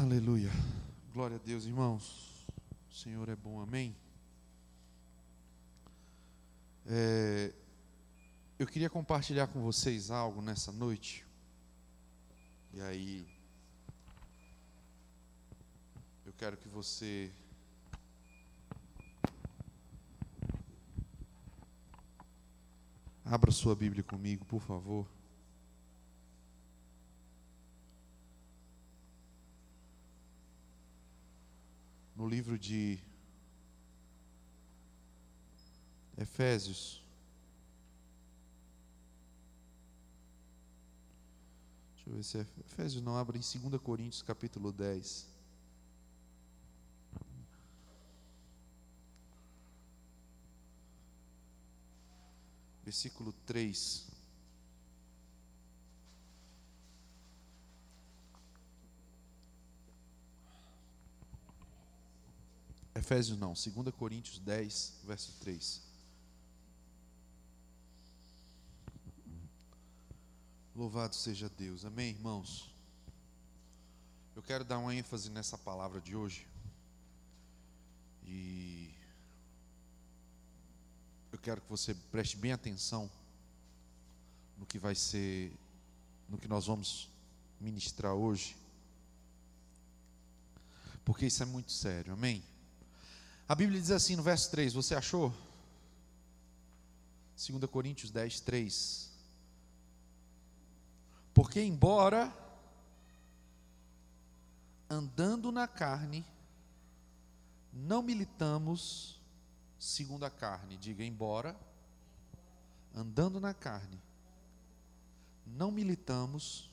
Aleluia. Glória a Deus, irmãos. O Senhor é bom, amém. É, eu queria compartilhar com vocês algo nessa noite. E aí, eu quero que você abra sua Bíblia comigo, por favor. No livro de Efésios. Deixa eu ver se é Efésios não abre em 2 Coríntios capítulo 10. Versículo 3. Efésios não, 2 Coríntios 10, verso 3. Louvado seja Deus, amém, irmãos? Eu quero dar uma ênfase nessa palavra de hoje. E eu quero que você preste bem atenção no que vai ser, no que nós vamos ministrar hoje. Porque isso é muito sério, amém? A Bíblia diz assim no verso 3, você achou? 2 Coríntios 10, 3. Porque, embora andando na carne, não militamos segundo a carne. Diga, embora andando na carne, não militamos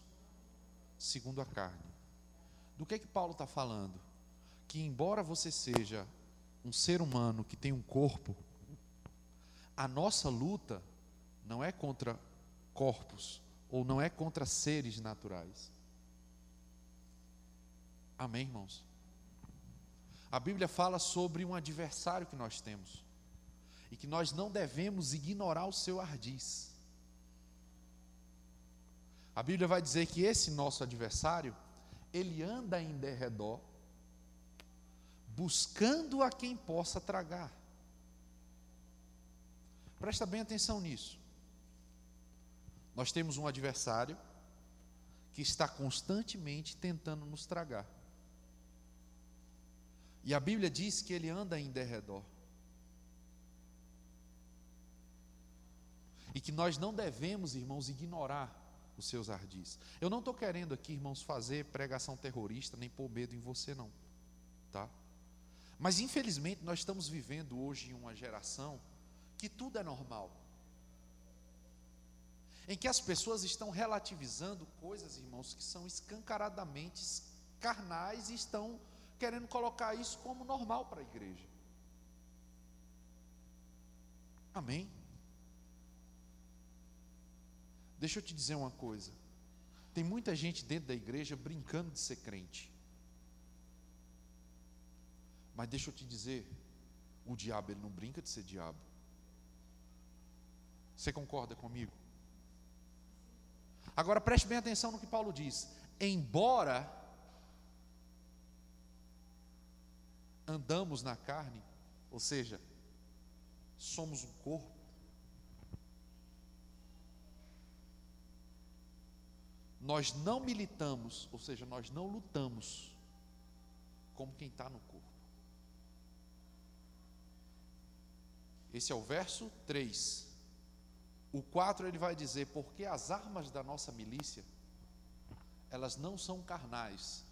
segundo a carne. Do que é que Paulo está falando? Que, embora você seja um ser humano que tem um corpo, a nossa luta não é contra corpos ou não é contra seres naturais. Amém, irmãos? A Bíblia fala sobre um adversário que nós temos e que nós não devemos ignorar o seu ardiz. A Bíblia vai dizer que esse nosso adversário, ele anda em derredor buscando a quem possa tragar. Presta bem atenção nisso. Nós temos um adversário que está constantemente tentando nos tragar. E a Bíblia diz que ele anda em derredor. E que nós não devemos, irmãos, ignorar os seus ardis. Eu não estou querendo aqui, irmãos, fazer pregação terrorista, nem pôr medo em você, não. Tá? Mas infelizmente nós estamos vivendo hoje em uma geração que tudo é normal. Em que as pessoas estão relativizando coisas, irmãos, que são escancaradamente carnais e estão querendo colocar isso como normal para a igreja. Amém? Deixa eu te dizer uma coisa. Tem muita gente dentro da igreja brincando de ser crente. Mas deixa eu te dizer, o diabo ele não brinca de ser diabo. Você concorda comigo? Agora preste bem atenção no que Paulo diz. Embora andamos na carne, ou seja, somos um corpo, nós não militamos, ou seja, nós não lutamos como quem está no corpo. Esse é o verso 3. O 4 ele vai dizer: Porque as armas da nossa milícia, elas não são carnais.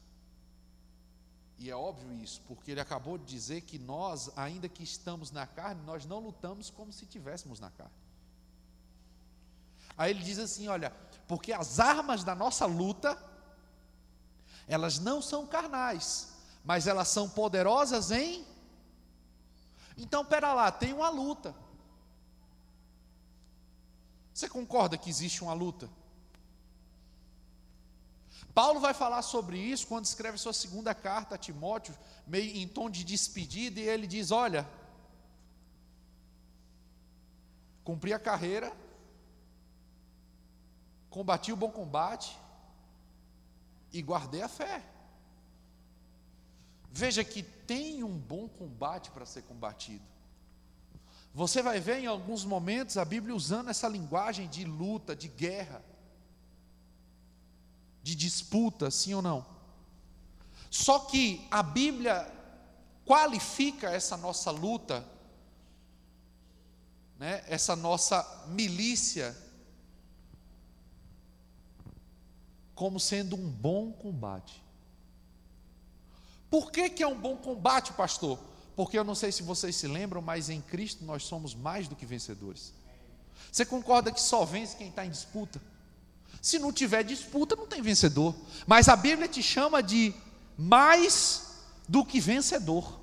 E é óbvio isso, porque ele acabou de dizer que nós, ainda que estamos na carne, nós não lutamos como se estivéssemos na carne. Aí ele diz assim: olha, porque as armas da nossa luta, elas não são carnais, mas elas são poderosas em então, pera lá, tem uma luta. Você concorda que existe uma luta? Paulo vai falar sobre isso quando escreve sua segunda carta a Timóteo, meio em tom de despedida, e ele diz: Olha, cumpri a carreira, combati o bom combate e guardei a fé. Veja que tem um bom combate para ser combatido. Você vai ver em alguns momentos a Bíblia usando essa linguagem de luta, de guerra, de disputa, sim ou não? Só que a Bíblia qualifica essa nossa luta, né, essa nossa milícia, como sendo um bom combate. Por que, que é um bom combate, pastor? Porque eu não sei se vocês se lembram, mas em Cristo nós somos mais do que vencedores. Você concorda que só vence quem está em disputa? Se não tiver disputa, não tem vencedor. Mas a Bíblia te chama de mais do que vencedor.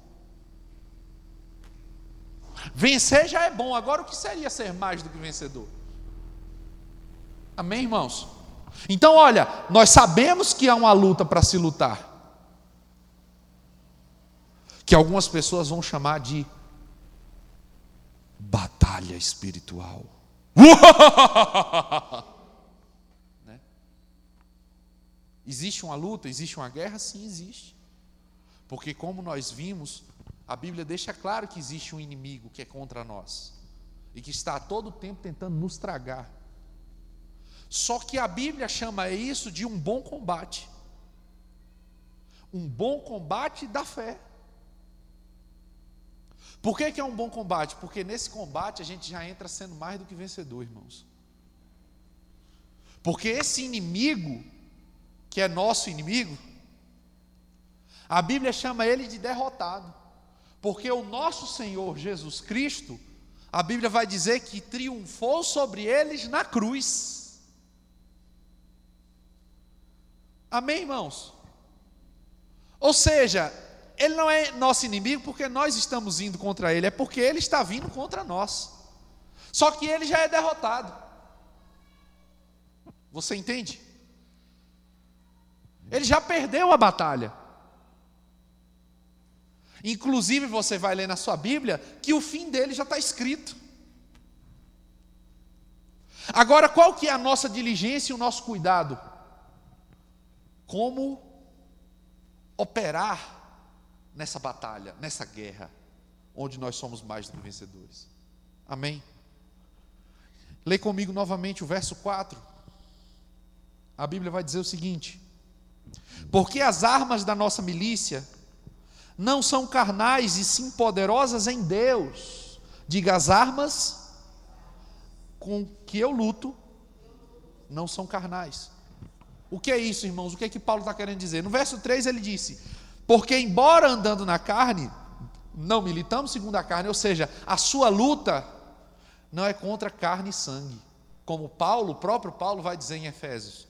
Vencer já é bom, agora o que seria ser mais do que vencedor? Amém, irmãos? Então, olha, nós sabemos que há uma luta para se lutar que algumas pessoas vão chamar de batalha espiritual. né? Existe uma luta, existe uma guerra? Sim, existe. Porque, como nós vimos, a Bíblia deixa claro que existe um inimigo que é contra nós e que está a todo tempo tentando nos tragar. Só que a Bíblia chama isso de um bom combate. Um bom combate da fé. Por que, que é um bom combate? Porque nesse combate a gente já entra sendo mais do que vencedor, irmãos. Porque esse inimigo, que é nosso inimigo, a Bíblia chama ele de derrotado. Porque o nosso Senhor Jesus Cristo, a Bíblia vai dizer que triunfou sobre eles na cruz. Amém, irmãos? Ou seja, ele não é nosso inimigo porque nós estamos indo contra ele, é porque ele está vindo contra nós. Só que ele já é derrotado. Você entende? Ele já perdeu a batalha. Inclusive, você vai ler na sua Bíblia que o fim dele já está escrito. Agora, qual que é a nossa diligência e o nosso cuidado? Como operar nessa batalha, nessa guerra, onde nós somos mais do que vencedores. Amém? Lê comigo novamente o verso 4. A Bíblia vai dizer o seguinte: Porque as armas da nossa milícia não são carnais e sim poderosas em Deus. Diga as armas com que eu luto não são carnais. O que é isso, irmãos? O que é que Paulo está querendo dizer? No verso 3 ele disse: porque, embora andando na carne, não militamos segundo a carne, ou seja, a sua luta não é contra carne e sangue, como Paulo, o próprio Paulo vai dizer em Efésios.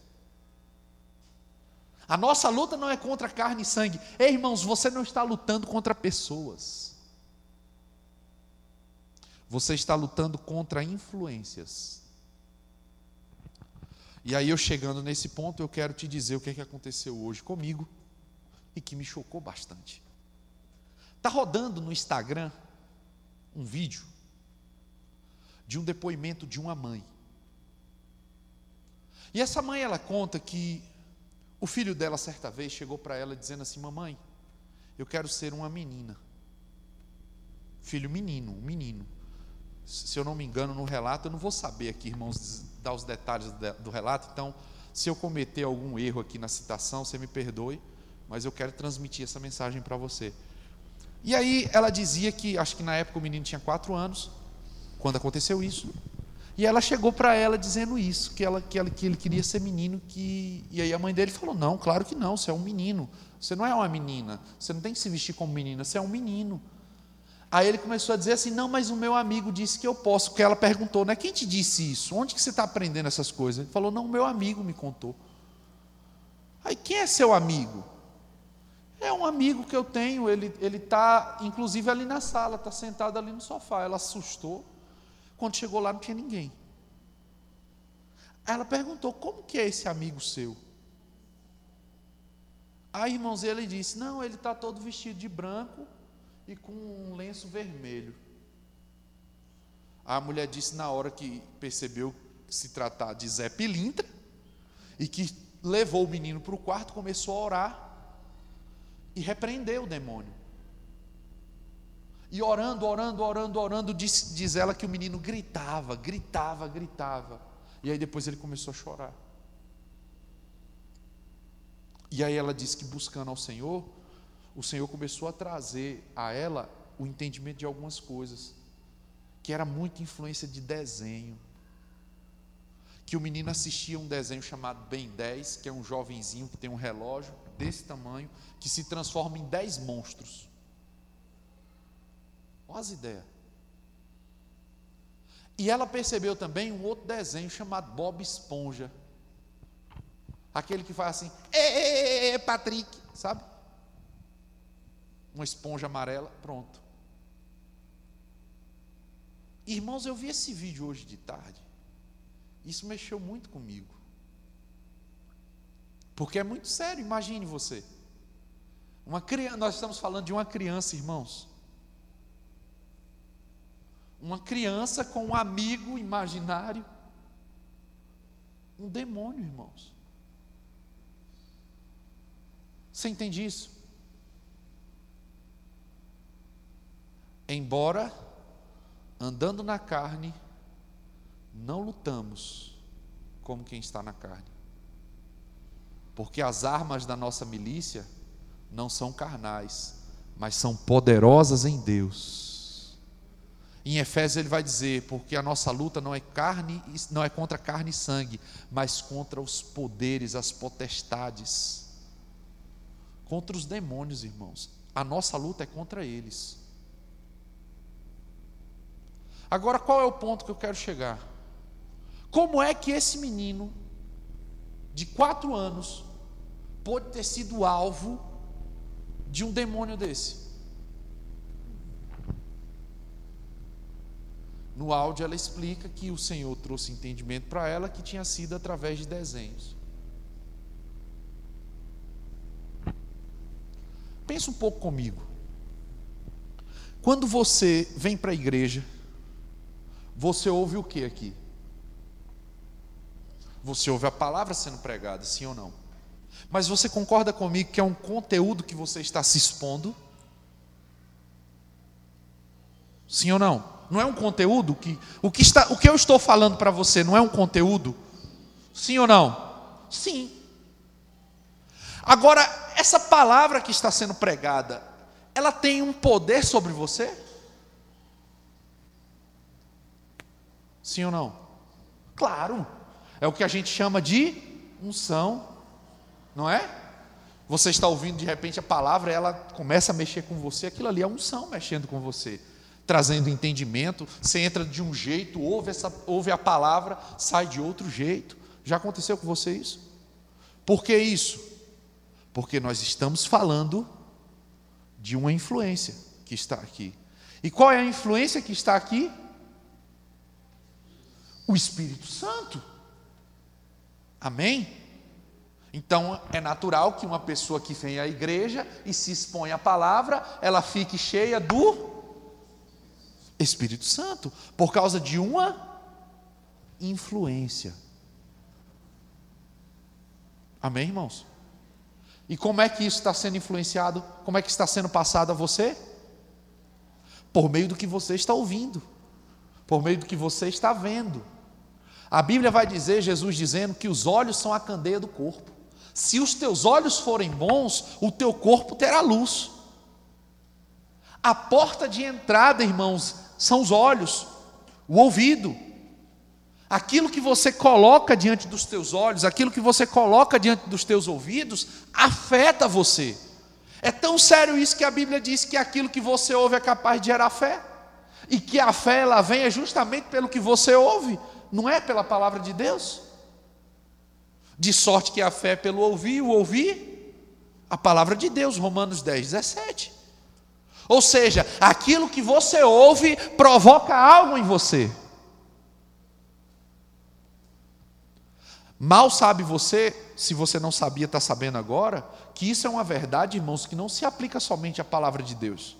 A nossa luta não é contra carne e sangue. Ei, irmãos, você não está lutando contra pessoas. Você está lutando contra influências. E aí, eu chegando nesse ponto, eu quero te dizer o que, é que aconteceu hoje comigo e que me chocou bastante. Está rodando no Instagram um vídeo de um depoimento de uma mãe. E essa mãe ela conta que o filho dela certa vez chegou para ela dizendo assim: "Mamãe, eu quero ser uma menina". Filho menino, um menino. Se eu não me engano no relato, eu não vou saber aqui, irmãos, dar os detalhes do relato, então se eu cometer algum erro aqui na citação, você me perdoe mas eu quero transmitir essa mensagem para você. E aí ela dizia que, acho que na época o menino tinha quatro anos, quando aconteceu isso. E ela chegou para ela dizendo isso, que, ela, que, ela, que ele queria ser menino, que e aí a mãe dele falou: Não, claro que não, você é um menino, você não é uma menina, você não tem que se vestir como menina, você é um menino. Aí ele começou a dizer assim: Não, mas o meu amigo disse que eu posso, porque ela perguntou, né? Quem te disse isso? Onde que você está aprendendo essas coisas? Ele falou: Não, meu amigo me contou. Aí quem é seu amigo? É um amigo que eu tenho, ele está, inclusive, ali na sala, está sentado ali no sofá. Ela assustou. Quando chegou lá, não tinha ninguém. Ela perguntou: Como que é esse amigo seu? Aí, irmãos, ele disse: Não, ele está todo vestido de branco e com um lenço vermelho. A mulher disse na hora que percebeu que se tratar de Zé Pilintra e que levou o menino para o quarto, começou a orar e repreendeu o demônio. E orando, orando, orando, orando, diz, diz ela que o menino gritava, gritava, gritava. E aí depois ele começou a chorar. E aí ela disse que buscando ao Senhor, o Senhor começou a trazer a ela o entendimento de algumas coisas, que era muita influência de desenho. Que o menino assistia um desenho chamado Ben 10, que é um jovenzinho que tem um relógio desse tamanho, que se transforma em 10 monstros. Olha as ideias. E ela percebeu também um outro desenho chamado Bob Esponja. Aquele que faz assim, ê, Patrick, sabe? Uma esponja amarela, pronto. Irmãos, eu vi esse vídeo hoje de tarde. Isso mexeu muito comigo. Porque é muito sério, imagine você. Uma criança, nós estamos falando de uma criança, irmãos. Uma criança com um amigo imaginário. Um demônio, irmãos. Você entende isso? Embora andando na carne, não lutamos como quem está na carne. Porque as armas da nossa milícia não são carnais, mas são poderosas em Deus. Em Efésios ele vai dizer: porque a nossa luta não é carne, não é contra carne e sangue, mas contra os poderes, as potestades, contra os demônios, irmãos. A nossa luta é contra eles. Agora, qual é o ponto que eu quero chegar? Como é que esse menino, de quatro anos, pode ter sido alvo de um demônio desse? No áudio, ela explica que o Senhor trouxe entendimento para ela que tinha sido através de desenhos. Pensa um pouco comigo. Quando você vem para a igreja, você ouve o que aqui? Você ouve a palavra sendo pregada, sim ou não? Mas você concorda comigo que é um conteúdo que você está se expondo? Sim ou não? Não é um conteúdo que o que está, o que eu estou falando para você não é um conteúdo? Sim ou não? Sim. Agora, essa palavra que está sendo pregada, ela tem um poder sobre você? Sim ou não? Claro. É o que a gente chama de unção, não é? Você está ouvindo de repente a palavra, ela começa a mexer com você, aquilo ali é unção mexendo com você, trazendo entendimento. Você entra de um jeito, ouve, essa, ouve a palavra, sai de outro jeito. Já aconteceu com você isso? Por que isso? Porque nós estamos falando de uma influência que está aqui. E qual é a influência que está aqui? o Espírito Santo. Amém? Então é natural que uma pessoa que vem à igreja e se expõe à palavra, ela fique cheia do Espírito Santo, por causa de uma influência. Amém, irmãos? E como é que isso está sendo influenciado? Como é que está sendo passado a você? Por meio do que você está ouvindo, por meio do que você está vendo. A Bíblia vai dizer, Jesus dizendo, que os olhos são a candeia do corpo. Se os teus olhos forem bons, o teu corpo terá luz. A porta de entrada, irmãos, são os olhos, o ouvido. Aquilo que você coloca diante dos teus olhos, aquilo que você coloca diante dos teus ouvidos, afeta você. É tão sério isso que a Bíblia diz que aquilo que você ouve é capaz de gerar fé. E que a fé ela vem justamente pelo que você ouve não é pela palavra de Deus? De sorte que a fé é pelo ouvir, o ouvir a palavra de Deus, Romanos 10, 17. Ou seja, aquilo que você ouve provoca algo em você. Mal sabe você, se você não sabia, está sabendo agora, que isso é uma verdade, irmãos, que não se aplica somente à palavra de Deus.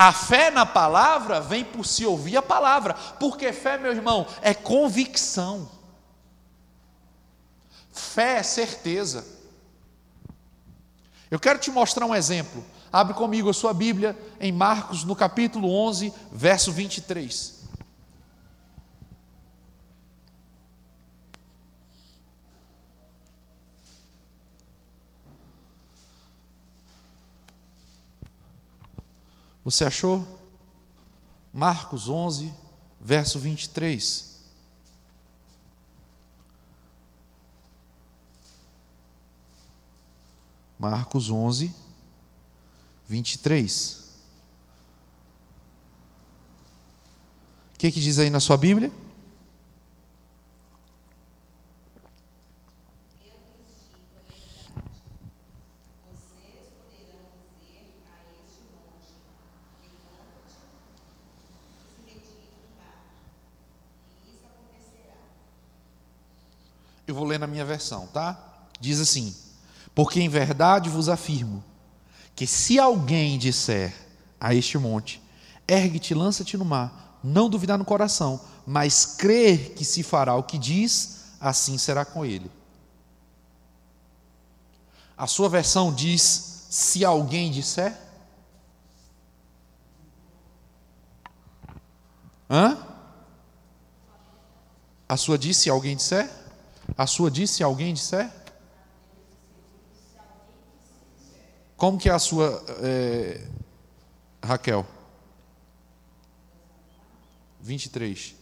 A fé na palavra vem por se ouvir a palavra, porque fé, meu irmão, é convicção. Fé é certeza. Eu quero te mostrar um exemplo. Abre comigo a sua Bíblia em Marcos, no capítulo 11, verso 23. Você achou? Marcos 11, verso 23. Marcos 11, 23. O que, que diz aí na sua Bíblia? Eu vou ler na minha versão, tá? Diz assim: Porque em verdade vos afirmo que se alguém disser a este monte: Ergue-te, lança-te no mar, não duvidar no coração, mas crer que se fará o que diz, assim será com ele. A sua versão diz: se alguém disser. Hã? A sua diz se alguém disser? A sua diz se alguém disser? Como que é a sua, é, Raquel? 23.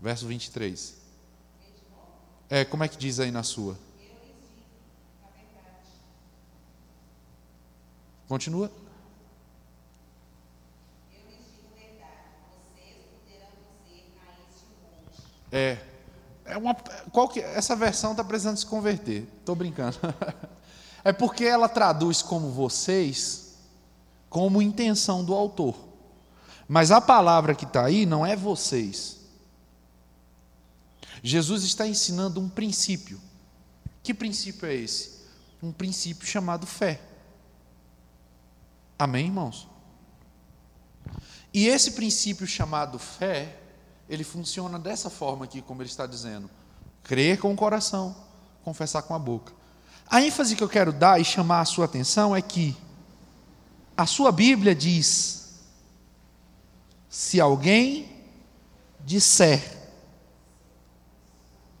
Verso 23. É, como é que diz aí na sua? Continua. É. é uma, qual que, essa versão está precisando se converter. Estou brincando. É porque ela traduz como vocês, como intenção do autor. Mas a palavra que está aí não é vocês. Jesus está ensinando um princípio. Que princípio é esse? Um princípio chamado fé. Amém, irmãos? E esse princípio chamado fé ele funciona dessa forma aqui, como ele está dizendo: crer com o coração, confessar com a boca. A ênfase que eu quero dar e chamar a sua atenção é que a sua Bíblia diz: se alguém disser,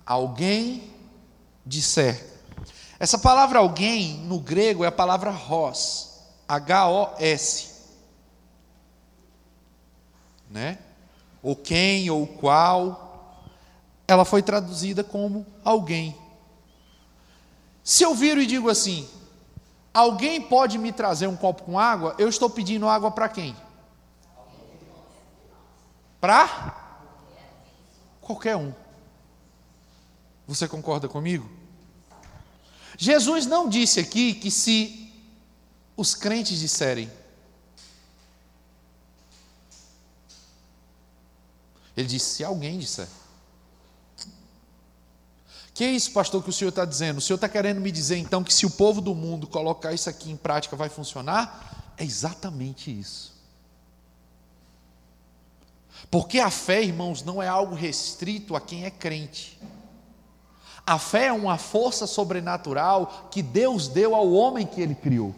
alguém disser. Essa palavra alguém no grego é a palavra hos, H-O-S. Né? Ou quem, ou qual, ela foi traduzida como alguém. Se eu viro e digo assim, alguém pode me trazer um copo com água, eu estou pedindo água para quem? Para qualquer um. Você concorda comigo? Jesus não disse aqui que se os crentes disserem, Ele disse: se alguém disser. Que é isso, pastor, que o senhor está dizendo? O senhor está querendo me dizer então que se o povo do mundo colocar isso aqui em prática vai funcionar? É exatamente isso. Porque a fé, irmãos, não é algo restrito a quem é crente. A fé é uma força sobrenatural que Deus deu ao homem que ele criou.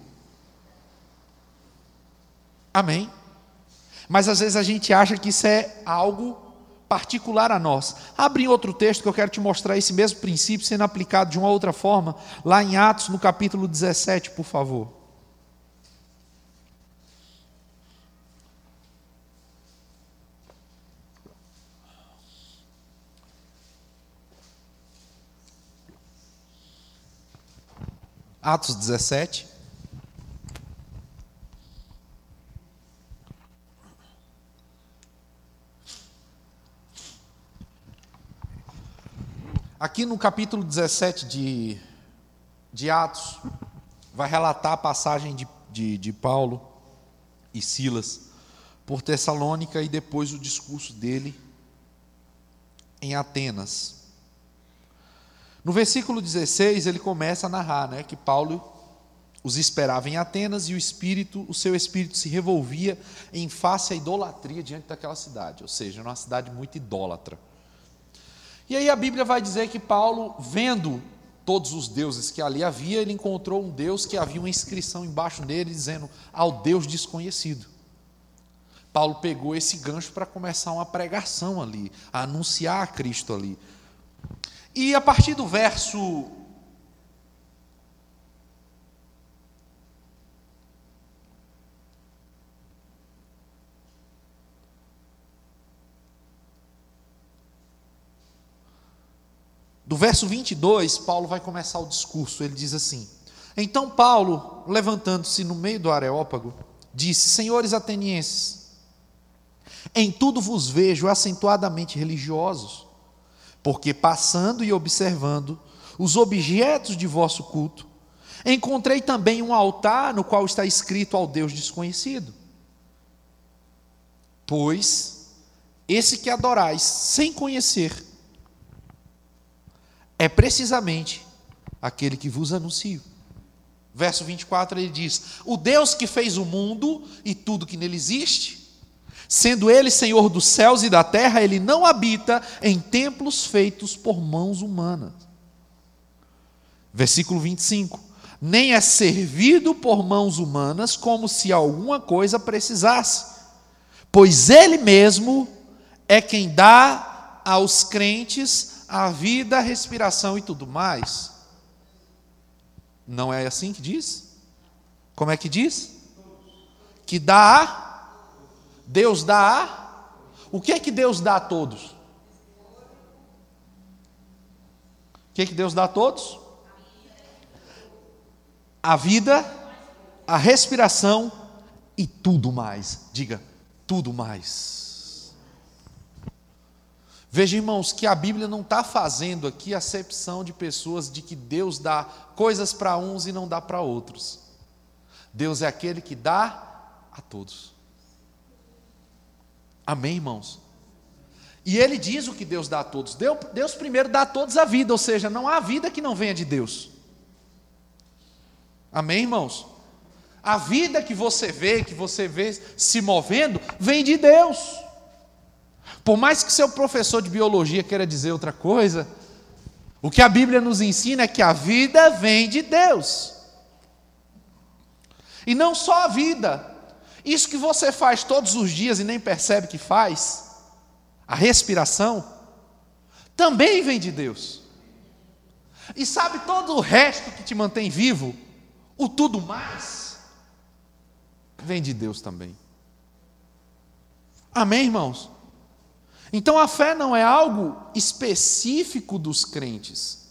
Amém? Mas às vezes a gente acha que isso é algo particular a nós. Abre outro texto que eu quero te mostrar esse mesmo princípio sendo aplicado de uma outra forma, lá em Atos, no capítulo 17, por favor. Atos 17. Aqui no capítulo 17 de, de Atos, vai relatar a passagem de, de, de Paulo e Silas por Tessalônica e depois o discurso dele em Atenas. No versículo 16, ele começa a narrar né, que Paulo os esperava em Atenas e o espírito, o seu espírito se revolvia em face à idolatria diante daquela cidade, ou seja, uma cidade muito idólatra. E aí a Bíblia vai dizer que Paulo, vendo todos os deuses que ali havia, ele encontrou um Deus que havia uma inscrição embaixo dele dizendo ao Deus desconhecido. Paulo pegou esse gancho para começar uma pregação ali, a anunciar a Cristo ali. E a partir do verso Do verso 22, Paulo vai começar o discurso. Ele diz assim: Então Paulo, levantando-se no meio do Areópago, disse: Senhores atenienses, em tudo vos vejo acentuadamente religiosos, porque passando e observando os objetos de vosso culto, encontrei também um altar no qual está escrito ao Deus desconhecido. Pois esse que adorais sem conhecer, é precisamente aquele que vos anuncio. Verso 24 ele diz: O Deus que fez o mundo e tudo que nele existe, sendo ele Senhor dos céus e da terra, ele não habita em templos feitos por mãos humanas. Versículo 25: Nem é servido por mãos humanas como se alguma coisa precisasse, pois ele mesmo é quem dá aos crentes a vida, a respiração e tudo mais. Não é assim que diz? Como é que diz? Que dá a Deus dá a O que é que Deus dá a todos? O que é que Deus dá a todos? A vida, a respiração e tudo mais. Diga, tudo mais. Veja, irmãos, que a Bíblia não está fazendo aqui acepção de pessoas de que Deus dá coisas para uns e não dá para outros. Deus é aquele que dá a todos. Amém, irmãos? E ele diz o que Deus dá a todos. Deus primeiro dá a todos a vida, ou seja, não há vida que não venha de Deus. Amém, irmãos? A vida que você vê, que você vê se movendo, vem de Deus. Por mais que seu professor de biologia queira dizer outra coisa, o que a Bíblia nos ensina é que a vida vem de Deus. E não só a vida, isso que você faz todos os dias e nem percebe que faz, a respiração, também vem de Deus. E sabe todo o resto que te mantém vivo, o tudo mais, vem de Deus também. Amém, irmãos? Então a fé não é algo específico dos crentes.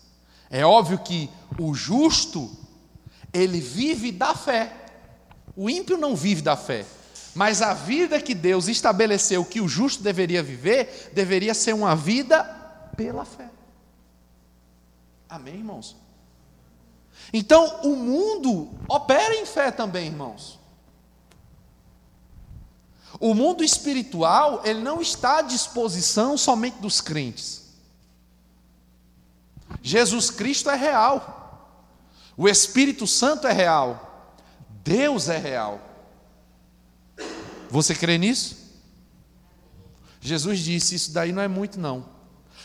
É óbvio que o justo, ele vive da fé. O ímpio não vive da fé. Mas a vida que Deus estabeleceu que o justo deveria viver, deveria ser uma vida pela fé. Amém, irmãos? Então, o mundo opera em fé também, irmãos. O mundo espiritual, ele não está à disposição somente dos crentes. Jesus Cristo é real. O Espírito Santo é real. Deus é real. Você crê nisso? Jesus disse: Isso daí não é muito, não.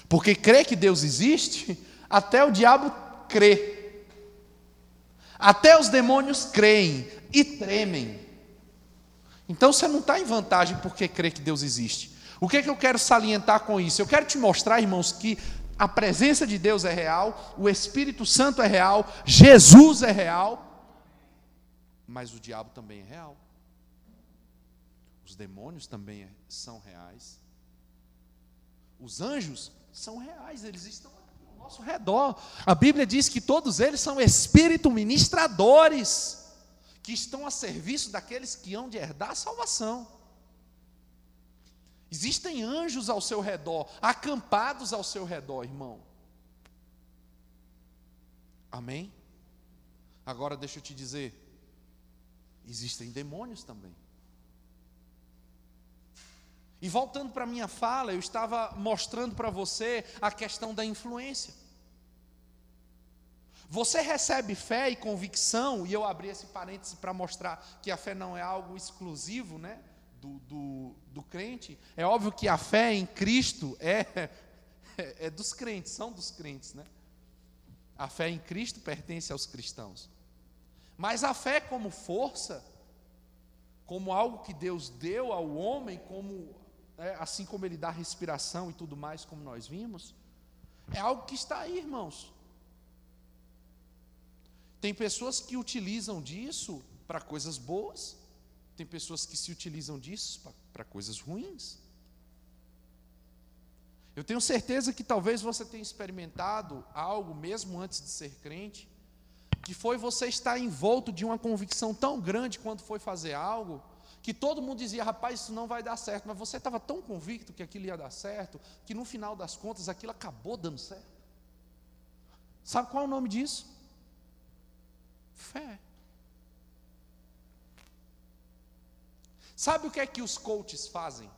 Porque crê que Deus existe, até o diabo crê. Até os demônios creem e tremem. Então você não está em vantagem porque crê que Deus existe. O que, é que eu quero salientar com isso? Eu quero te mostrar, irmãos, que a presença de Deus é real, o Espírito Santo é real, Jesus é real, mas o diabo também é real. Os demônios também são reais. Os anjos são reais, eles estão ao nosso redor. A Bíblia diz que todos eles são espírito ministradores que estão a serviço daqueles que hão de herdar a salvação. Existem anjos ao seu redor, acampados ao seu redor, irmão. Amém? Agora deixa eu te dizer: existem demônios também. E voltando para a minha fala, eu estava mostrando para você a questão da influência. Você recebe fé e convicção, e eu abri esse parêntese para mostrar que a fé não é algo exclusivo né, do, do, do crente. É óbvio que a fé em Cristo é, é, é dos crentes, são dos crentes, né? A fé em Cristo pertence aos cristãos. Mas a fé como força, como algo que Deus deu ao homem, como é, assim como ele dá respiração e tudo mais, como nós vimos, é algo que está aí, irmãos. Tem pessoas que utilizam disso para coisas boas, tem pessoas que se utilizam disso para coisas ruins. Eu tenho certeza que talvez você tenha experimentado algo, mesmo antes de ser crente, que foi você estar envolto de uma convicção tão grande quando foi fazer algo, que todo mundo dizia, rapaz, isso não vai dar certo, mas você estava tão convicto que aquilo ia dar certo, que no final das contas aquilo acabou dando certo. Sabe qual é o nome disso? Fé. Sabe o que é que os coaches fazem?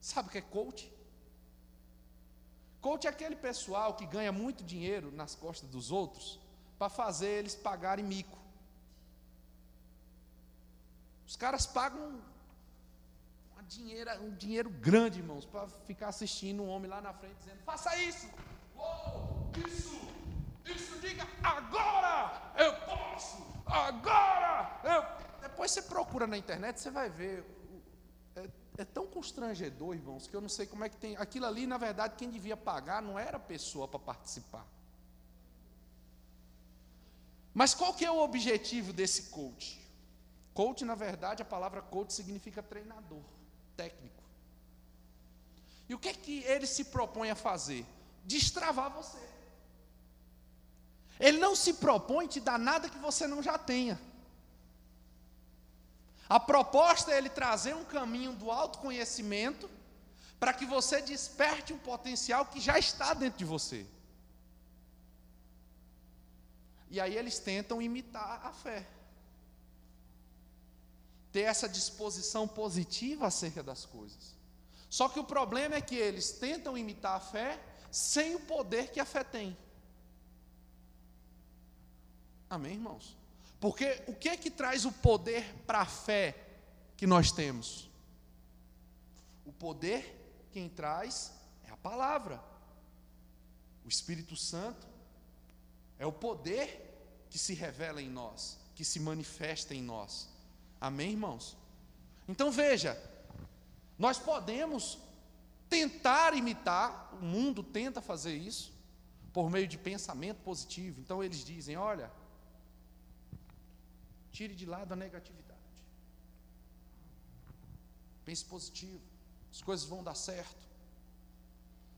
Sabe o que é coach? Coach é aquele pessoal que ganha muito dinheiro nas costas dos outros para fazer eles pagarem mico. Os caras pagam uma dinheira, um dinheiro grande, irmãos, para ficar assistindo um homem lá na frente dizendo: faça isso, oh, isso, isso, diga agora, eu posso, agora, eu. Depois você procura na internet, você vai ver é tão constrangedor, irmãos, que eu não sei como é que tem. Aquilo ali, na verdade, quem devia pagar não era a pessoa para participar. Mas qual que é o objetivo desse coach? Coach, na verdade, a palavra coach significa treinador, técnico. E o que é que ele se propõe a fazer? Destravar você. Ele não se propõe te dar nada que você não já tenha. A proposta é ele trazer um caminho do autoconhecimento para que você desperte um potencial que já está dentro de você. E aí eles tentam imitar a fé. Ter essa disposição positiva acerca das coisas. Só que o problema é que eles tentam imitar a fé sem o poder que a fé tem. Amém, irmãos? Porque o que é que traz o poder para a fé que nós temos? O poder quem traz é a palavra. O Espírito Santo é o poder que se revela em nós, que se manifesta em nós. Amém, irmãos? Então veja, nós podemos tentar imitar, o mundo tenta fazer isso, por meio de pensamento positivo. Então eles dizem: olha, Tire de lado a negatividade. Pense positivo. As coisas vão dar certo.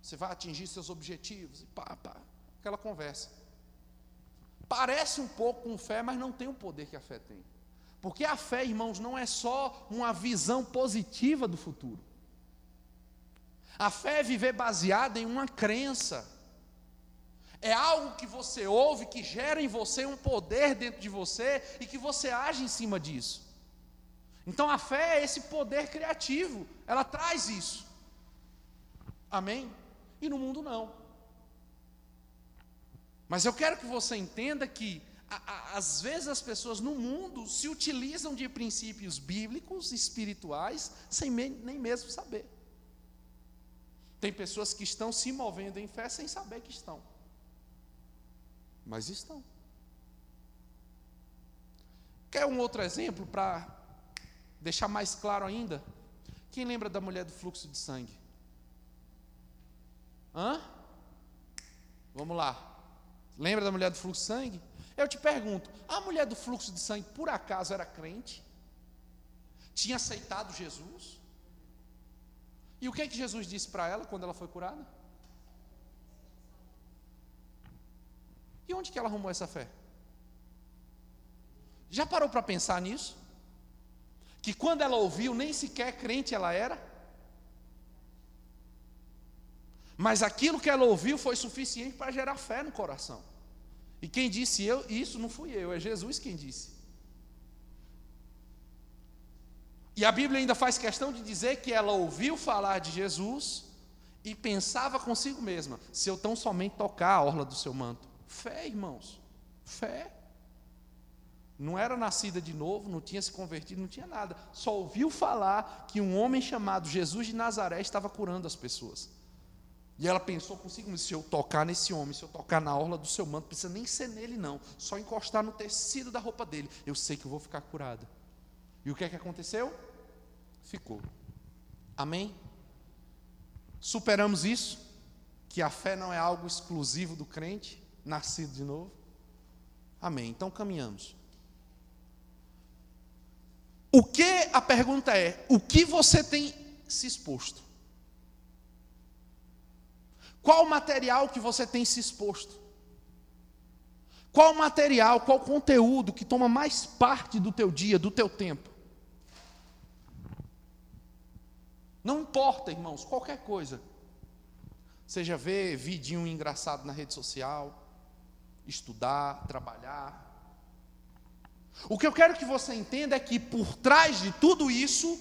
Você vai atingir seus objetivos. E pá, pá. Aquela conversa. Parece um pouco com fé, mas não tem o poder que a fé tem. Porque a fé, irmãos, não é só uma visão positiva do futuro. A fé é viver baseada em uma crença é algo que você ouve, que gera em você um poder dentro de você e que você age em cima disso. Então a fé é esse poder criativo, ela traz isso. Amém? E no mundo não. Mas eu quero que você entenda que a, a, às vezes as pessoas no mundo se utilizam de princípios bíblicos, espirituais, sem me, nem mesmo saber. Tem pessoas que estão se movendo em fé sem saber que estão mas estão. Quer um outro exemplo para deixar mais claro ainda? Quem lembra da mulher do fluxo de sangue? Hã? Vamos lá. Lembra da mulher do fluxo de sangue? Eu te pergunto: a mulher do fluxo de sangue por acaso era crente? Tinha aceitado Jesus? E o que, é que Jesus disse para ela quando ela foi curada? E onde que ela arrumou essa fé? Já parou para pensar nisso? Que quando ela ouviu, nem sequer crente ela era? Mas aquilo que ela ouviu foi suficiente para gerar fé no coração. E quem disse eu, isso não fui eu, é Jesus quem disse. E a Bíblia ainda faz questão de dizer que ela ouviu falar de Jesus e pensava consigo mesma: se eu tão somente tocar a orla do seu manto, Fé, irmãos. Fé. Não era nascida de novo, não tinha se convertido, não tinha nada. Só ouviu falar que um homem chamado Jesus de Nazaré estava curando as pessoas. E ela pensou consigo, se eu tocar nesse homem, se eu tocar na orla do seu manto, precisa nem ser nele não, só encostar no tecido da roupa dele, eu sei que eu vou ficar curada. E o que é que aconteceu? Ficou. Amém? Superamos isso? Que a fé não é algo exclusivo do crente, nascido de novo? Amém. Então caminhamos. O que a pergunta é: o que você tem se exposto? Qual material que você tem se exposto? Qual material, qual conteúdo que toma mais parte do teu dia, do teu tempo? Não importa, irmãos, qualquer coisa. Seja ver vidinho engraçado na rede social, estudar, trabalhar. O que eu quero que você entenda é que por trás de tudo isso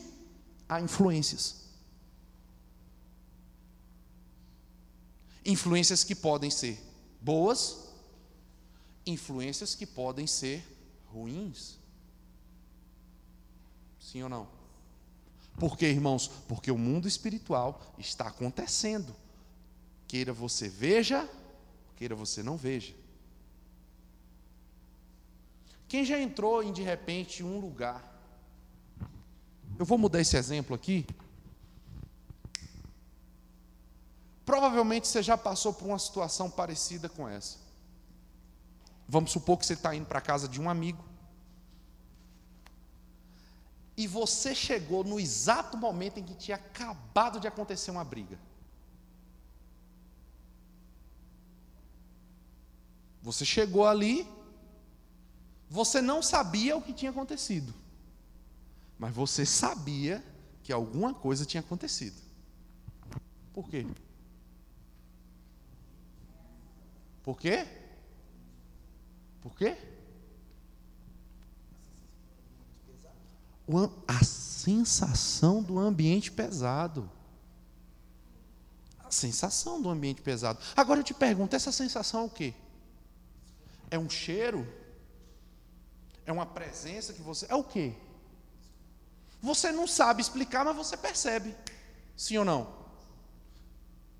há influências. Influências que podem ser boas, influências que podem ser ruins. Sim ou não? Por quê, irmãos? Porque o mundo espiritual está acontecendo. Queira você veja, queira você não veja. Quem já entrou em de repente um lugar? Eu vou mudar esse exemplo aqui, Provavelmente você já passou por uma situação parecida com essa. Vamos supor que você está indo para a casa de um amigo. E você chegou no exato momento em que tinha acabado de acontecer uma briga. Você chegou ali, você não sabia o que tinha acontecido, mas você sabia que alguma coisa tinha acontecido. Por quê? Por quê? Por quê? A sensação do ambiente pesado. A sensação do ambiente pesado. Agora eu te pergunto: essa sensação é o quê? É um cheiro? É uma presença que você. É o quê? Você não sabe explicar, mas você percebe. Sim ou não?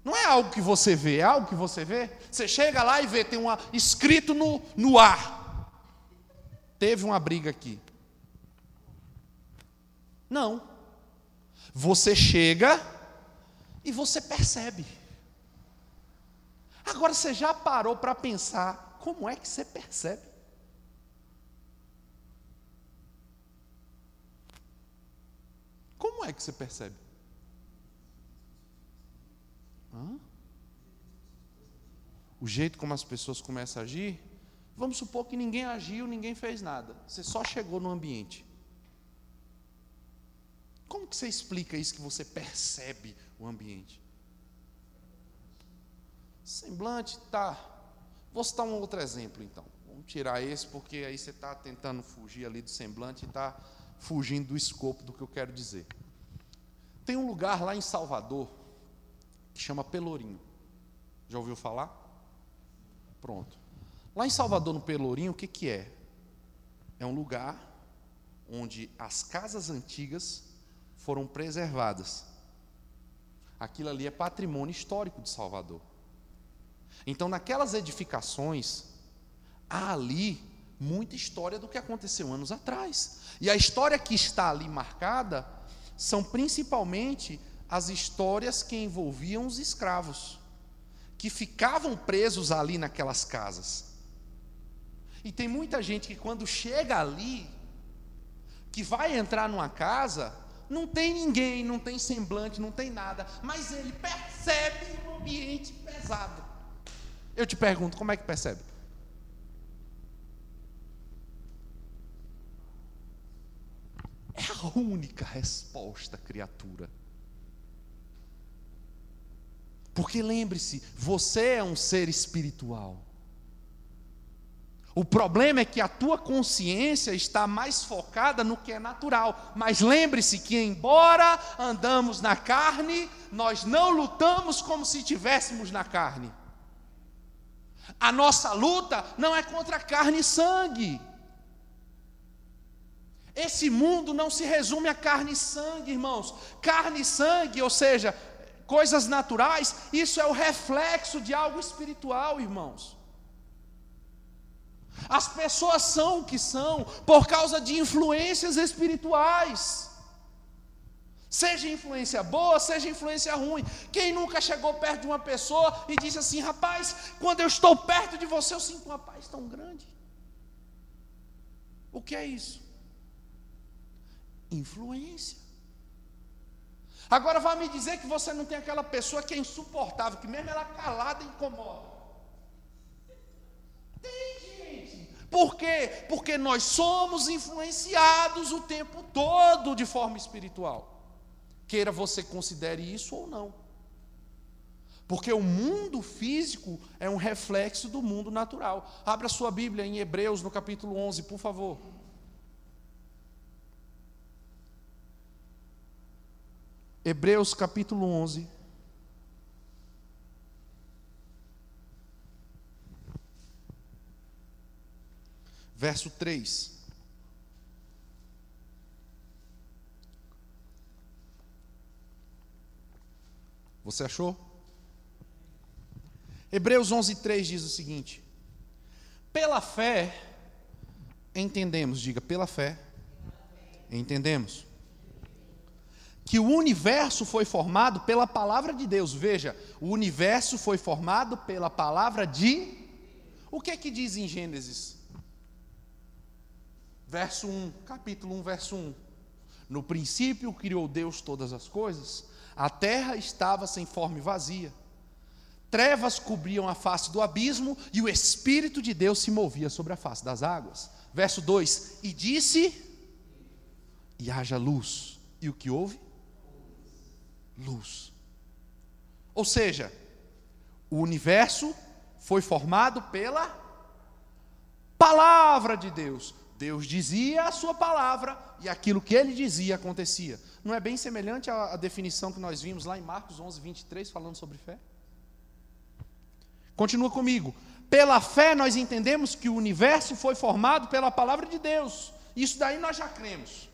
Não é algo que você vê, é algo que você vê. Você chega lá e vê, tem uma escrito no, no ar. Teve uma briga aqui. Não. Você chega e você percebe. Agora você já parou para pensar como é que você percebe? É que você percebe? Hã? O jeito como as pessoas começam a agir, vamos supor que ninguém agiu, ninguém fez nada. Você só chegou no ambiente. Como que você explica isso que você percebe o ambiente? Semblante, tá. Vou citar um outro exemplo então. Vamos tirar esse, porque aí você está tentando fugir ali do semblante e está fugindo do escopo do que eu quero dizer. Tem um lugar lá em Salvador, que chama Pelourinho. Já ouviu falar? Pronto. Lá em Salvador, no Pelourinho, o que, que é? É um lugar onde as casas antigas foram preservadas. Aquilo ali é patrimônio histórico de Salvador. Então, naquelas edificações, há ali muita história do que aconteceu anos atrás. E a história que está ali marcada são principalmente as histórias que envolviam os escravos, que ficavam presos ali naquelas casas. E tem muita gente que quando chega ali, que vai entrar numa casa, não tem ninguém, não tem semblante, não tem nada, mas ele percebe um ambiente pesado. Eu te pergunto, como é que percebe? É a única resposta, criatura. Porque lembre-se, você é um ser espiritual. O problema é que a tua consciência está mais focada no que é natural. Mas lembre-se que, embora andamos na carne, nós não lutamos como se estivéssemos na carne. A nossa luta não é contra carne e sangue. Esse mundo não se resume a carne e sangue, irmãos. Carne e sangue, ou seja, coisas naturais, isso é o reflexo de algo espiritual, irmãos. As pessoas são o que são por causa de influências espirituais. Seja influência boa, seja influência ruim. Quem nunca chegou perto de uma pessoa e disse assim: rapaz, quando eu estou perto de você, eu sinto uma paz tão grande. O que é isso? Influência. Agora vai me dizer que você não tem aquela pessoa que é insuportável, que mesmo ela calada incomoda. Tem, gente. Por quê? Porque nós somos influenciados o tempo todo de forma espiritual. Queira você considere isso ou não. Porque o mundo físico é um reflexo do mundo natural. Abra sua Bíblia em Hebreus, no capítulo 11, por favor. Hebreus, capítulo 11. Verso 3. Você achou? Hebreus 11:3 diz o seguinte: Pela fé entendemos, diga, pela fé entendemos que o universo foi formado pela palavra de Deus. Veja, o universo foi formado pela palavra de O que é que diz em Gênesis? Verso 1, capítulo 1, verso 1. No princípio criou Deus todas as coisas, a terra estava sem forma e vazia. Trevas cobriam a face do abismo e o Espírito de Deus se movia sobre a face das águas. Verso 2: E disse: E haja luz. E o que houve? Luz. Ou seja, o universo foi formado pela palavra de Deus. Deus dizia a sua palavra e aquilo que ele dizia acontecia. Não é bem semelhante à, definição que nós vimos lá em Marcos 11, 23, falando sobre fé? Continua comigo. Pela fé nós entendemos que o universo foi formado pela palavra de Deus. Isso daí nós já cremos.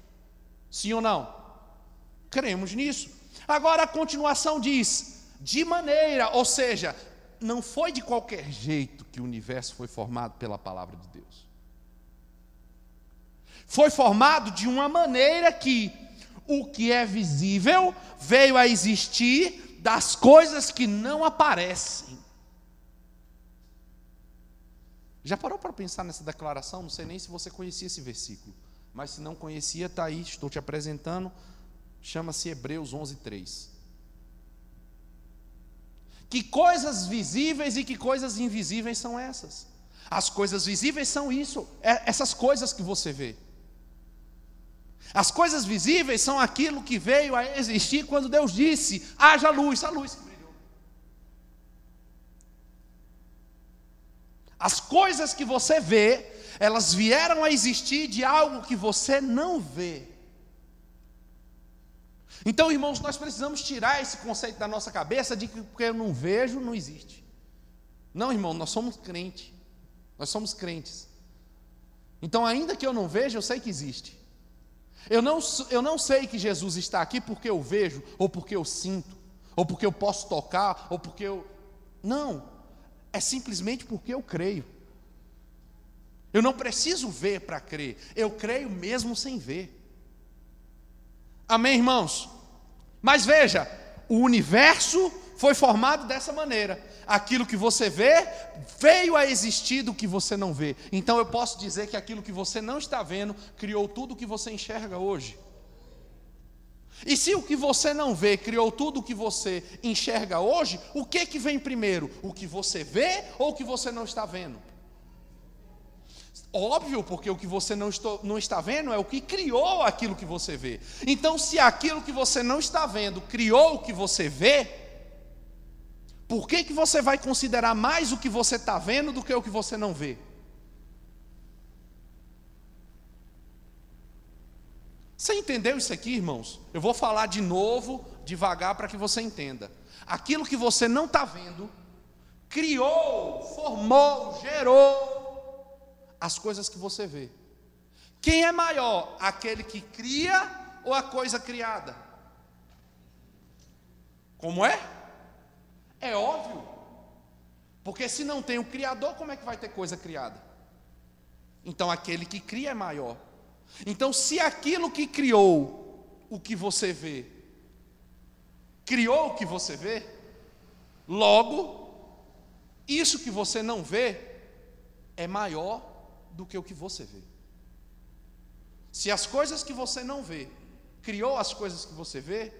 Sim ou não? Cremos nisso. Agora a continuação diz: de maneira, ou seja, não foi de qualquer jeito que o universo foi formado pela palavra de Deus foi formado de uma maneira que o que é visível veio a existir das coisas que não aparecem. Já parou para pensar nessa declaração? Não sei nem se você conhecia esse versículo, mas se não conhecia, está aí, estou te apresentando. Chama-se Hebreus 11, 3. Que coisas visíveis e que coisas invisíveis são essas? As coisas visíveis são isso, é essas coisas que você vê. As coisas visíveis são aquilo que veio a existir quando Deus disse: haja luz, a luz que brilhou. As coisas que você vê, elas vieram a existir de algo que você não vê. Então, irmãos, nós precisamos tirar esse conceito da nossa cabeça de que porque eu não vejo, não existe. Não, irmão, nós somos crentes. Nós somos crentes. Então, ainda que eu não veja, eu sei que existe. Eu não, eu não sei que Jesus está aqui porque eu vejo, ou porque eu sinto, ou porque eu posso tocar, ou porque eu. Não. É simplesmente porque eu creio. Eu não preciso ver para crer. Eu creio mesmo sem ver. Amém, irmãos? Mas veja, o universo foi formado dessa maneira. Aquilo que você vê veio a existir do que você não vê. Então eu posso dizer que aquilo que você não está vendo criou tudo o que você enxerga hoje. E se o que você não vê criou tudo o que você enxerga hoje, o que que vem primeiro? O que você vê ou o que você não está vendo? Óbvio, porque o que você não, estou, não está vendo é o que criou aquilo que você vê. Então, se aquilo que você não está vendo criou o que você vê, por que, que você vai considerar mais o que você está vendo do que o que você não vê? Você entendeu isso aqui, irmãos? Eu vou falar de novo, devagar, para que você entenda. Aquilo que você não está vendo, criou, formou, gerou as coisas que você vê. Quem é maior, aquele que cria ou a coisa criada? Como é? É óbvio. Porque se não tem o Criador, como é que vai ter coisa criada? Então aquele que cria é maior. Então, se aquilo que criou o que você vê, criou o que você vê, logo, isso que você não vê é maior do que o que você vê. Se as coisas que você não vê criou as coisas que você vê,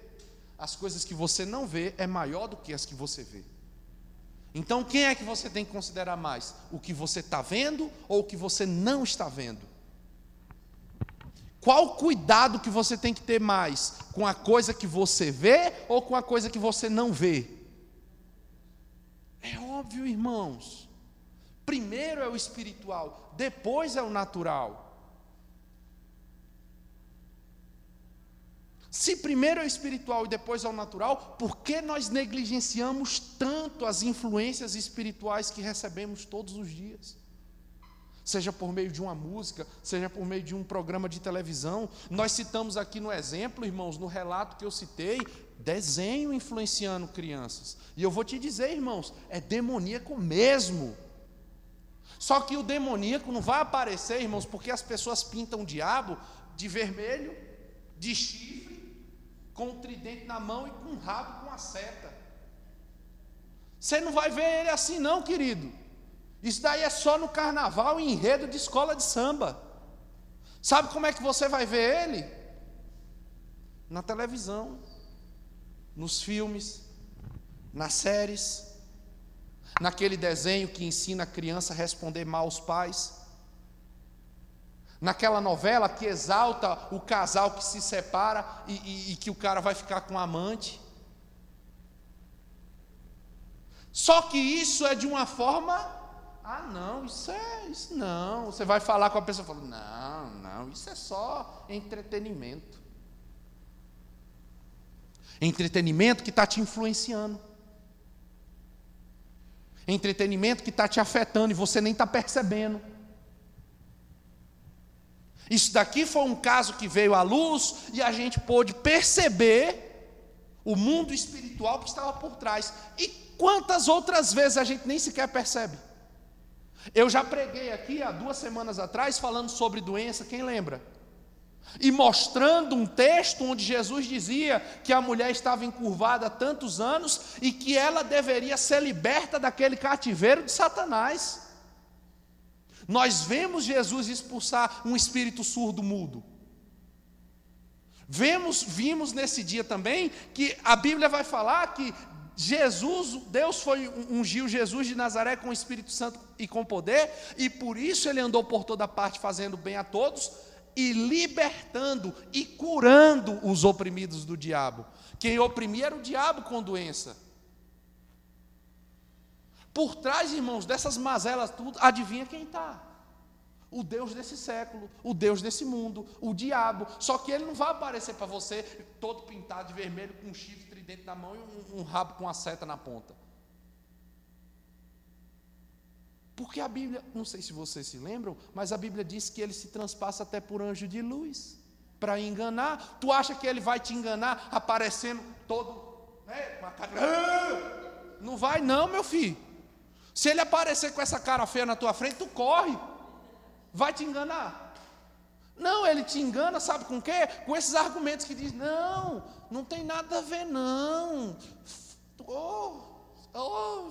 as coisas que você não vê é maior do que as que você vê. Então, quem é que você tem que considerar mais? O que você está vendo ou o que você não está vendo? Qual cuidado que você tem que ter mais? Com a coisa que você vê ou com a coisa que você não vê? É óbvio, irmãos. Primeiro é o espiritual, depois é o natural. Se primeiro é o espiritual e depois é o natural, por que nós negligenciamos tanto as influências espirituais que recebemos todos os dias? Seja por meio de uma música, seja por meio de um programa de televisão. Nós citamos aqui no exemplo, irmãos, no relato que eu citei, desenho influenciando crianças. E eu vou te dizer, irmãos, é demoníaco mesmo. Só que o demoníaco não vai aparecer, irmãos, porque as pessoas pintam o diabo de vermelho, de chifre com um tridente na mão e com um rabo com a seta. Você não vai ver ele assim, não, querido. Isso daí é só no carnaval e enredo de escola de samba. Sabe como é que você vai ver ele? Na televisão, nos filmes, nas séries, naquele desenho que ensina a criança a responder mal aos pais naquela novela que exalta o casal que se separa e, e, e que o cara vai ficar com um amante. Só que isso é de uma forma, ah não, isso é, isso não. Você vai falar com a pessoa, fala, não, não, isso é só entretenimento. Entretenimento que está te influenciando. Entretenimento que está te afetando e você nem está percebendo. Isso daqui foi um caso que veio à luz e a gente pôde perceber o mundo espiritual que estava por trás. E quantas outras vezes a gente nem sequer percebe? Eu já preguei aqui há duas semanas atrás falando sobre doença, quem lembra? E mostrando um texto onde Jesus dizia que a mulher estava encurvada há tantos anos e que ela deveria ser liberta daquele cativeiro de Satanás. Nós vemos Jesus expulsar um espírito surdo mudo. Vemos, vimos nesse dia também que a Bíblia vai falar que Jesus, Deus foi ungiu Jesus de Nazaré com o Espírito Santo e com poder, e por isso ele andou por toda parte fazendo bem a todos e libertando e curando os oprimidos do diabo. Quem oprimia era o diabo com doença. Por trás, irmãos, dessas mazelas tudo, adivinha quem está? O Deus desse século, o Deus desse mundo, o diabo. Só que ele não vai aparecer para você todo pintado de vermelho, com um chifre tridente na mão e um, um rabo com a seta na ponta. Porque a Bíblia, não sei se vocês se lembram, mas a Bíblia diz que ele se transpassa até por anjo de luz para enganar. Tu acha que ele vai te enganar aparecendo todo, né! Não vai, não, meu filho. Se ele aparecer com essa cara feia na tua frente, tu corre. Vai te enganar. Não, ele te engana, sabe com quê? Com esses argumentos que diz: não, não tem nada a ver, não. Oh, oh,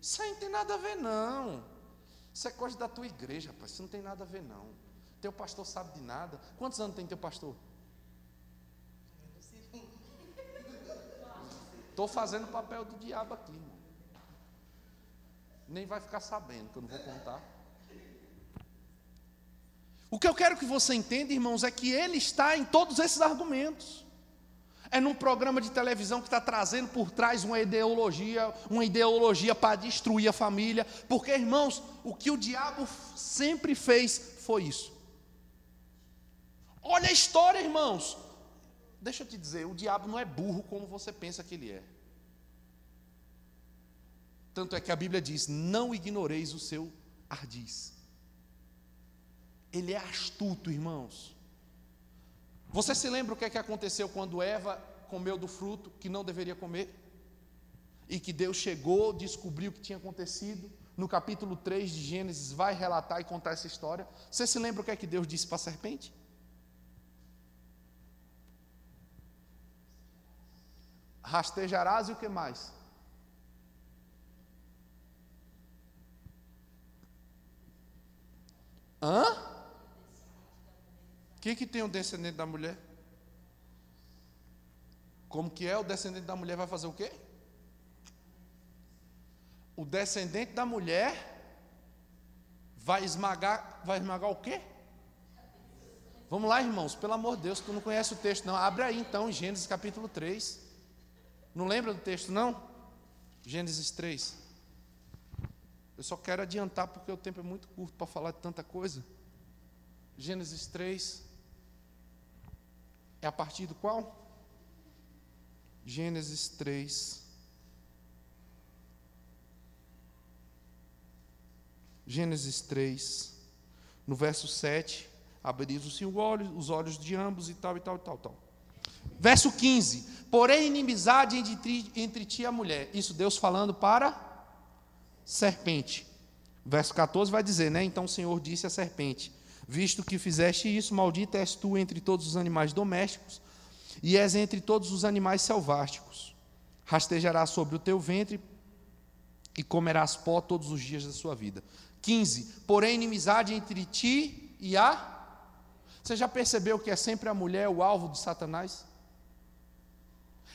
isso aí não tem nada a ver, não. Isso é coisa da tua igreja, rapaz. Isso não tem nada a ver, não. Teu pastor sabe de nada. Quantos anos tem teu pastor? Estou fazendo o papel do diabo aqui, irmão nem vai ficar sabendo, que eu não vou contar. O que eu quero que você entenda, irmãos, é que ele está em todos esses argumentos. É num programa de televisão que está trazendo por trás uma ideologia, uma ideologia para destruir a família. Porque, irmãos, o que o diabo sempre fez foi isso. Olha a história, irmãos. Deixa eu te dizer, o diabo não é burro como você pensa que ele é. Tanto é que a Bíblia diz: não ignoreis o seu ardiz. Ele é astuto, irmãos. Você se lembra o que, é que aconteceu quando Eva comeu do fruto que não deveria comer? E que Deus chegou, descobriu o que tinha acontecido. No capítulo 3 de Gênesis, vai relatar e contar essa história. Você se lembra o que é que Deus disse para a serpente? Rastejarás e o que mais? Hã? O que, tem o descendente da mulher? Como que é? O descendente da mulher vai fazer o quê? O descendente da mulher vai esmagar, vai esmagar o quê? Vamos lá, irmãos, pelo amor de Deus, tu não conhece o texto, não. Abre aí então, Gênesis capítulo 3. Não lembra do texto, não? Gênesis 3. Eu só quero adiantar porque o tempo é muito curto para falar de tanta coisa. Gênesis 3. É a partir do qual? Gênesis 3. Gênesis 3, no verso 7, abriram-se os olhos de ambos e tal, e tal, e tal, tal. Verso 15: Porém, inimizade entre, entre ti e a mulher. Isso Deus falando para serpente. Verso 14 vai dizer, né? Então o Senhor disse à serpente: Visto que fizeste isso, maldita és tu entre todos os animais domésticos, e és entre todos os animais selváticos. Rastejarás sobre o teu ventre e comerás pó todos os dias da sua vida. 15. Porém, inimizade entre ti e a. Você já percebeu que é sempre a mulher o alvo de Satanás?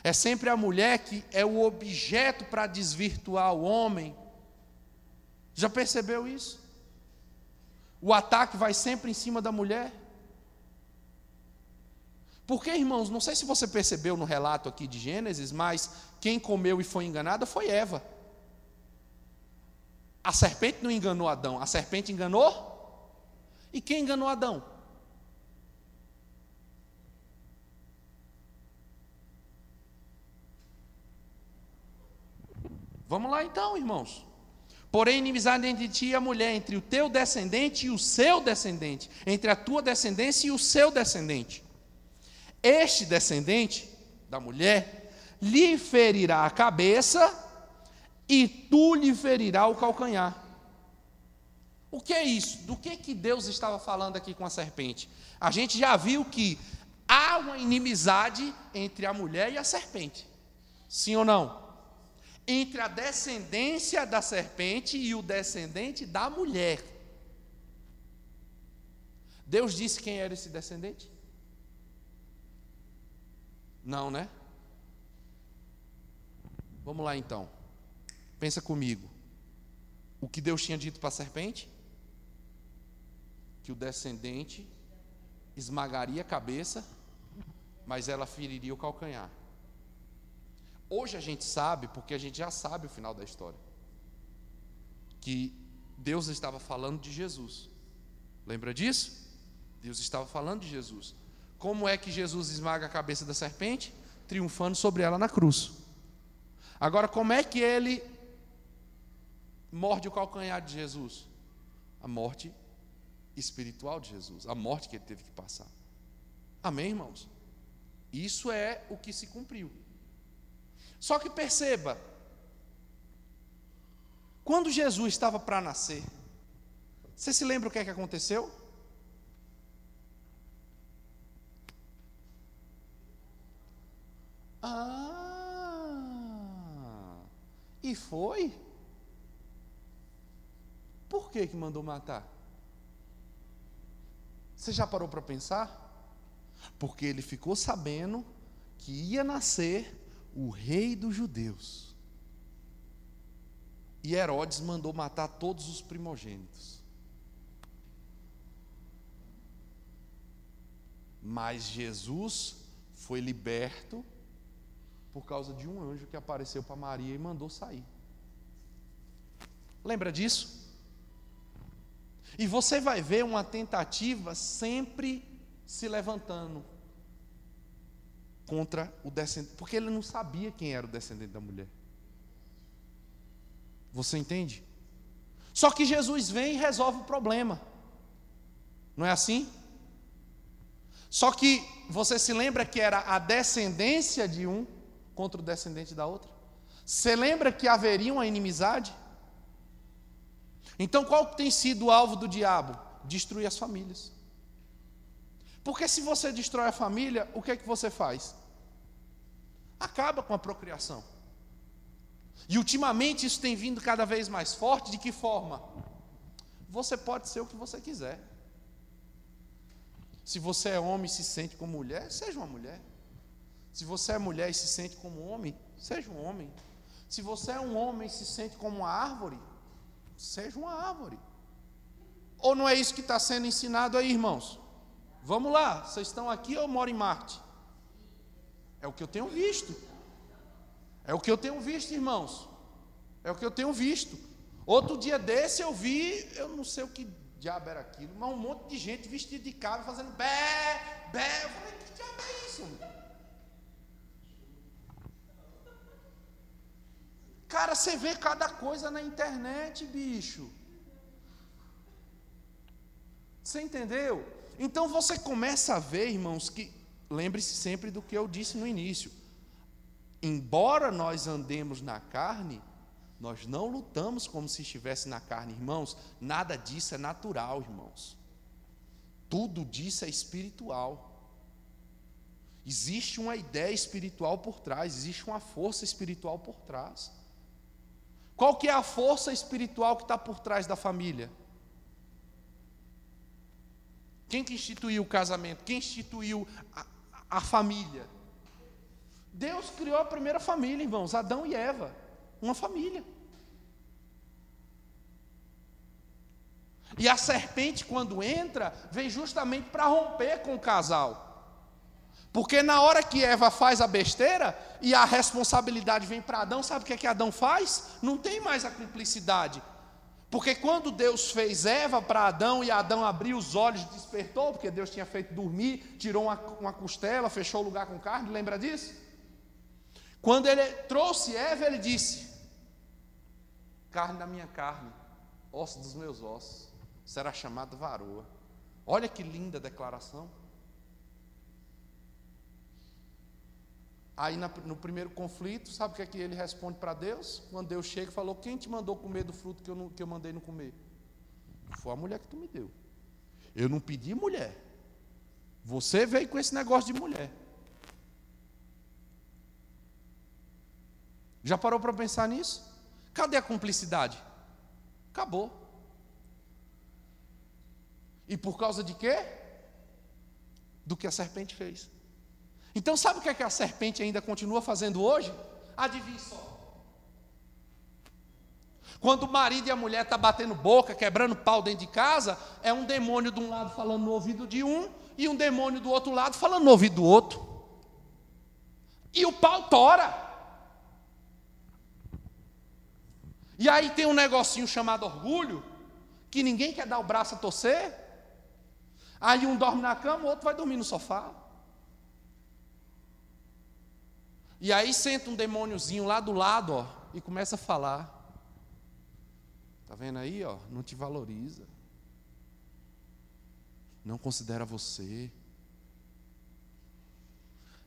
É sempre a mulher que é o objeto para desvirtuar o homem, já percebeu isso? O ataque vai sempre em cima da mulher. Porque, irmãos, não sei se você percebeu no relato aqui de Gênesis, mas quem comeu e foi enganada foi Eva. A serpente não enganou Adão, a serpente enganou? E quem enganou Adão? Vamos lá então, irmãos. Porém, inimizade entre ti e a mulher, entre o teu descendente e o seu descendente, entre a tua descendência e o seu descendente. Este descendente da mulher lhe ferirá a cabeça e tu lhe ferirá o calcanhar. O que é isso? Do que que Deus estava falando aqui com a serpente? A gente já viu que há uma inimizade entre a mulher e a serpente. Sim ou não? Entre a descendência da serpente e o descendente da mulher. Deus disse quem era esse descendente? Não, né? Vamos lá então. Pensa comigo. O que Deus tinha dito para a serpente? Que o descendente esmagaria a cabeça, mas ela feriria o calcanhar. Hoje a gente sabe, porque a gente já sabe o final da história, que Deus estava falando de Jesus. Lembra disso? Deus estava falando de Jesus. Como é que Jesus esmaga a cabeça da serpente? Triunfando sobre ela na cruz. Agora, como é que ele morde o calcanhar de Jesus? A morte espiritual de Jesus, a morte que ele teve que passar. Amém, irmãos? Isso é o que se cumpriu. Só que perceba, quando Jesus estava para nascer, você se lembra o que é que aconteceu? Ah, e foi? Por que que mandou matar? Você já parou para pensar? Porque ele ficou sabendo que ia nascer o rei dos judeus. E Herodes mandou matar todos os primogênitos. Mas Jesus foi liberto por causa de um anjo que apareceu para Maria e mandou sair. Lembra disso? E você vai ver uma tentativa sempre se levantando contra o descendente, porque ele não sabia quem era o descendente da mulher. Você entende? Só que Jesus vem e resolve o problema. Não é assim? Só que você se lembra que era a descendência de um contra o descendente da outra? Você lembra que haveria uma inimizade? Então qual tem sido o alvo do diabo? Destruir as famílias. Porque se você destrói a família, o que é que você faz? Acaba com a procriação. E ultimamente isso tem vindo cada vez mais forte, de que forma? Você pode ser o que você quiser. Se você é homem e se sente como mulher, seja uma mulher. Se você é mulher e se sente como homem, seja um homem. Se você é um homem e se sente como uma árvore, seja uma árvore. Ou não é isso que está sendo ensinado aí, irmãos? Vamos lá, vocês estão aqui ou moram em Marte? É o que eu tenho visto. É o que eu tenho visto, irmãos. É o que eu tenho visto. Outro dia desse eu vi, eu não sei o que diabo era aquilo, mas um monte de gente vestida de cabra fazendo bé, bé. Eu falei, que diabo é isso? Cara, você vê cada coisa na internet, bicho. Você entendeu? Então você começa a ver, irmãos, que lembre-se sempre do que eu disse no início. Embora nós andemos na carne, nós não lutamos como se estivesse na carne, irmãos. Nada disso é natural, irmãos. Tudo disso é espiritual. Existe uma ideia espiritual por trás, existe uma força espiritual por trás. Qual que é a força espiritual que está por trás da família? Quem que instituiu o casamento? Quem instituiu a, a família? Deus criou a primeira família, irmãos, Adão e Eva, uma família. E a serpente, quando entra, vem justamente para romper com o casal. Porque na hora que Eva faz a besteira e a responsabilidade vem para Adão, sabe o que, é que Adão faz? Não tem mais a cumplicidade. Porque quando Deus fez Eva para Adão e Adão abriu os olhos, despertou, porque Deus tinha feito dormir, tirou uma, uma costela, fechou o lugar com carne, lembra disso? Quando ele trouxe Eva, ele disse: carne da minha carne, osso dos meus ossos, será chamado varoa. Olha que linda declaração. Aí no primeiro conflito, sabe o que é que ele responde para Deus? Quando Deus chega e falou: Quem te mandou comer do fruto que eu, não, que eu mandei não comer? Foi a mulher que tu me deu. Eu não pedi mulher. Você veio com esse negócio de mulher. Já parou para pensar nisso? Cadê a cumplicidade? Acabou. E por causa de quê? Do que a serpente fez. Então, sabe o que, é que a serpente ainda continua fazendo hoje? Adivinhe só. Quando o marido e a mulher estão tá batendo boca, quebrando pau dentro de casa, é um demônio de um lado falando no ouvido de um e um demônio do outro lado falando no ouvido do outro. E o pau tora. E aí tem um negocinho chamado orgulho, que ninguém quer dar o braço a torcer. Aí um dorme na cama, o outro vai dormir no sofá. E aí senta um demôniozinho lá do lado, ó, e começa a falar. Tá vendo aí, ó? Não te valoriza. Não considera você.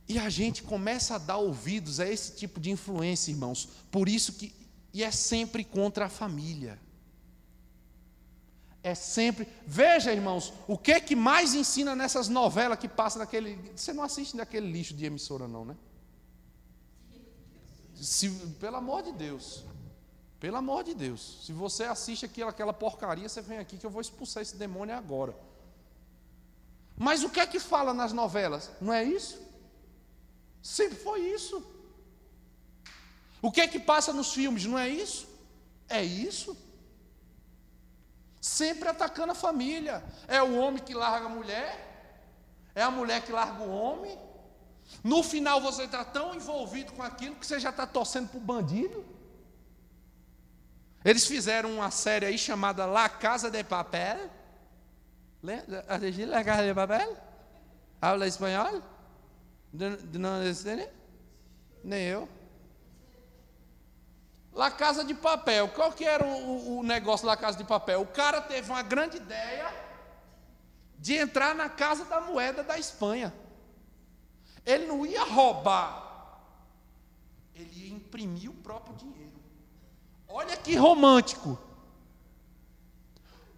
E a gente começa a dar ouvidos a esse tipo de influência, irmãos. Por isso que e é sempre contra a família. É sempre. Veja, irmãos, o que é que mais ensina nessas novelas que passa naquele. Você não assiste naquele lixo de emissora, não, né? Se, pelo amor de Deus. Pelo amor de Deus. Se você assiste aquilo, aquela porcaria, você vem aqui que eu vou expulsar esse demônio agora. Mas o que é que fala nas novelas? Não é isso? Sempre foi isso. O que é que passa nos filmes? Não é isso? É isso. Sempre atacando a família. É o homem que larga a mulher, é a mulher que larga o homem, no final você está tão envolvido com aquilo que você já está torcendo para o bandido. Eles fizeram uma série aí chamada La Casa de Papel. Assistiu La Casa de Papel? Habla espanhol? Não entende? Nem eu. La Casa de Papel. Qual que era o, o negócio da Casa de Papel? O cara teve uma grande ideia de entrar na casa da moeda da Espanha. Ele não ia roubar, ele ia imprimir o próprio dinheiro. Olha que romântico.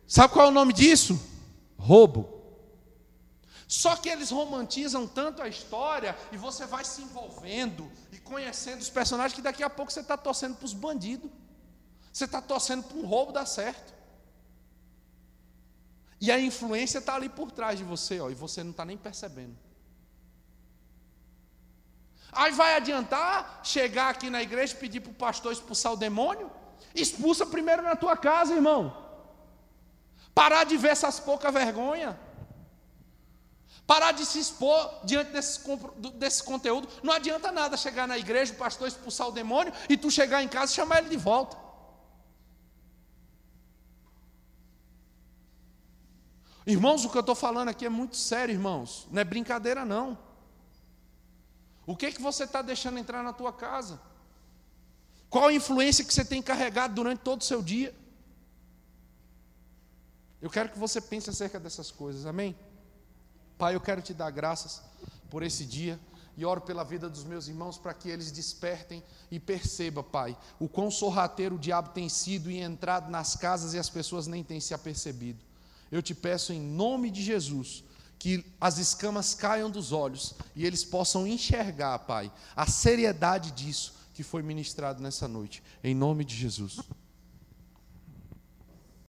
Sabe qual é o nome disso? Roubo. Só que eles romantizam tanto a história e você vai se envolvendo e conhecendo os personagens que daqui a pouco você está torcendo para os bandidos. Você está torcendo para um roubo dar certo. E a influência está ali por trás de você, ó, e você não está nem percebendo. Aí vai adiantar chegar aqui na igreja e pedir para o pastor expulsar o demônio? Expulsa primeiro na tua casa, irmão. Parar de ver essas poucas vergonha. Parar de se expor diante desse, desse conteúdo. Não adianta nada chegar na igreja, o pastor expulsar o demônio e tu chegar em casa e chamar ele de volta. Irmãos, o que eu estou falando aqui é muito sério, irmãos. Não é brincadeira, não. O que, é que você está deixando entrar na tua casa? Qual a influência que você tem carregado durante todo o seu dia? Eu quero que você pense acerca dessas coisas, amém? Pai, eu quero te dar graças por esse dia e oro pela vida dos meus irmãos para que eles despertem e percebam, Pai, o quão sorrateiro o diabo tem sido e entrado nas casas e as pessoas nem têm se apercebido. Eu te peço em nome de Jesus que as escamas caiam dos olhos e eles possam enxergar, Pai, a seriedade disso que foi ministrado nessa noite. Em nome de Jesus.